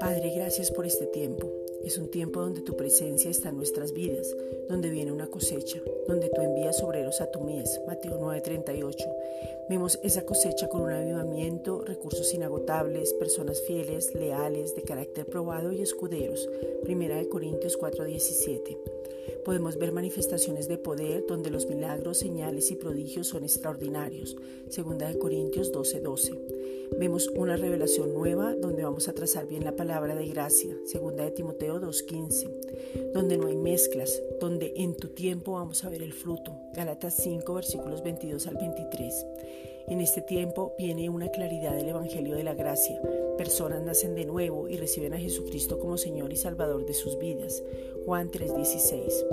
Padre, gracias por este tiempo. Es un tiempo donde tu presencia está en nuestras vidas, donde viene una cosecha, donde tú envías obreros a tu mies. Mateo 9:38. Vemos esa cosecha con un avivamiento, recursos inagotables, personas fieles, leales, de carácter probado y escuderos. Primera de Corintios 4:17. Podemos ver manifestaciones de poder donde los milagros, señales y prodigios son extraordinarios. Segunda de Corintios 12:12. Vemos una revelación nueva donde vamos a trazar bien la palabra de gracia. Segunda de Timoteo 2:15. Donde no hay mezclas, donde en tu tiempo vamos a ver el fruto. Galatas 5 versículos 22 al 23. En este tiempo viene una claridad del Evangelio de la Gracia. Personas nacen de nuevo y reciben a Jesucristo como Señor y Salvador de sus vidas. Juan 3:16.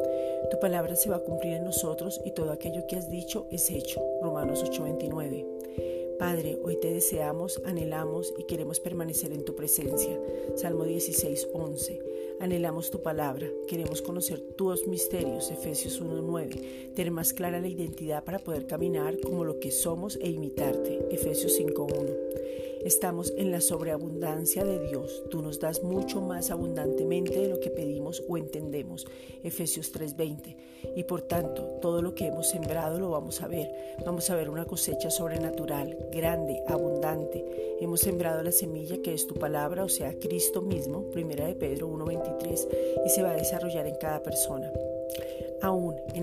Tu palabra se va a cumplir en nosotros y todo aquello que has dicho es hecho. Romanos 8:29. Padre, hoy te deseamos, anhelamos y queremos permanecer en tu presencia. Salmo 16, 11. Anhelamos tu palabra, queremos conocer tus misterios, Efesios 1.9, tener más clara la identidad para poder caminar como lo que somos e imitarte, Efesios 5.1. Estamos en la sobreabundancia de Dios. Tú nos das mucho más abundantemente de lo que pedimos o entendemos. Efesios 3:20. Y por tanto, todo lo que hemos sembrado lo vamos a ver. Vamos a ver una cosecha sobrenatural, grande, abundante. Hemos sembrado la semilla que es tu palabra, o sea, Cristo mismo, primera de Pedro 1:23, y se va a desarrollar en cada persona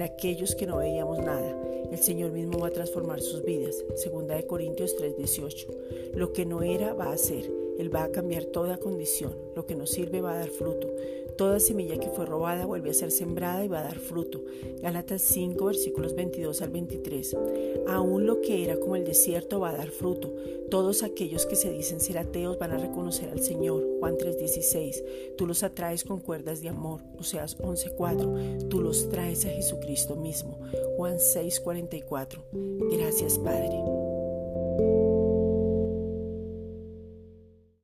aquellos que no veíamos nada. El Señor mismo va a transformar sus vidas. Segunda de Corintios 3:18. Lo que no era va a ser. Él va a cambiar toda condición. Lo que no sirve va a dar fruto. Toda semilla que fue robada vuelve a ser sembrada y va a dar fruto. Gálatas 5 versículos 22 al 23. Aún lo que era como el desierto va a dar fruto. Todos aquellos que se dicen ser ateos van a reconocer al Señor. Juan 3:16. Tú los atraes con cuerdas de amor. Oseas 11:4. Tú los traes a Jesucristo mismo. Juan 6:44. Gracias Padre.